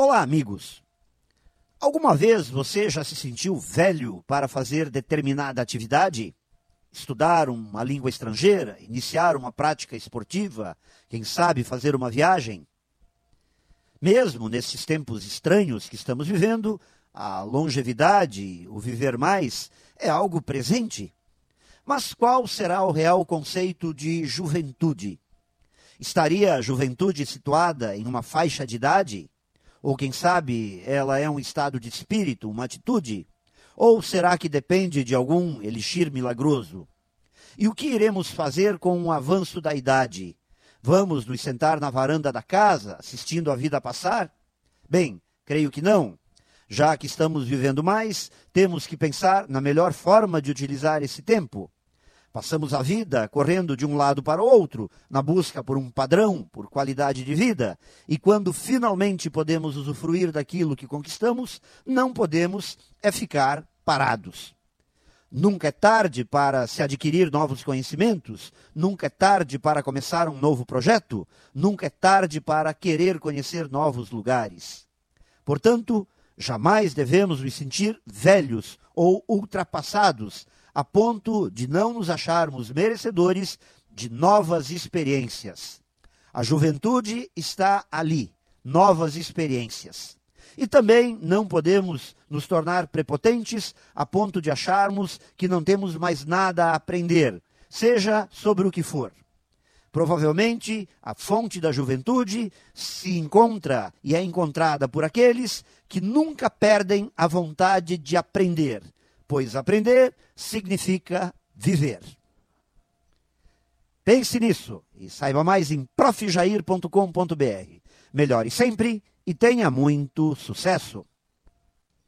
Olá, amigos. Alguma vez você já se sentiu velho para fazer determinada atividade? Estudar uma língua estrangeira, iniciar uma prática esportiva, quem sabe fazer uma viagem? Mesmo nesses tempos estranhos que estamos vivendo, a longevidade, o viver mais, é algo presente. Mas qual será o real conceito de juventude? Estaria a juventude situada em uma faixa de idade? Ou quem sabe ela é um estado de espírito, uma atitude? Ou será que depende de algum elixir milagroso? E o que iremos fazer com o avanço da idade? Vamos nos sentar na varanda da casa, assistindo a vida passar? Bem, creio que não. Já que estamos vivendo mais, temos que pensar na melhor forma de utilizar esse tempo. Passamos a vida correndo de um lado para o outro, na busca por um padrão, por qualidade de vida, e quando finalmente podemos usufruir daquilo que conquistamos, não podemos é ficar parados. Nunca é tarde para se adquirir novos conhecimentos, nunca é tarde para começar um novo projeto, nunca é tarde para querer conhecer novos lugares. Portanto, jamais devemos nos sentir velhos ou ultrapassados a ponto de não nos acharmos merecedores de novas experiências. A juventude está ali, novas experiências. E também não podemos nos tornar prepotentes a ponto de acharmos que não temos mais nada a aprender, seja sobre o que for. Provavelmente a fonte da juventude se encontra e é encontrada por aqueles que nunca perdem a vontade de aprender, pois aprender significa viver. Pense nisso e saiba mais em profjair.com.br. Melhore sempre e tenha muito sucesso.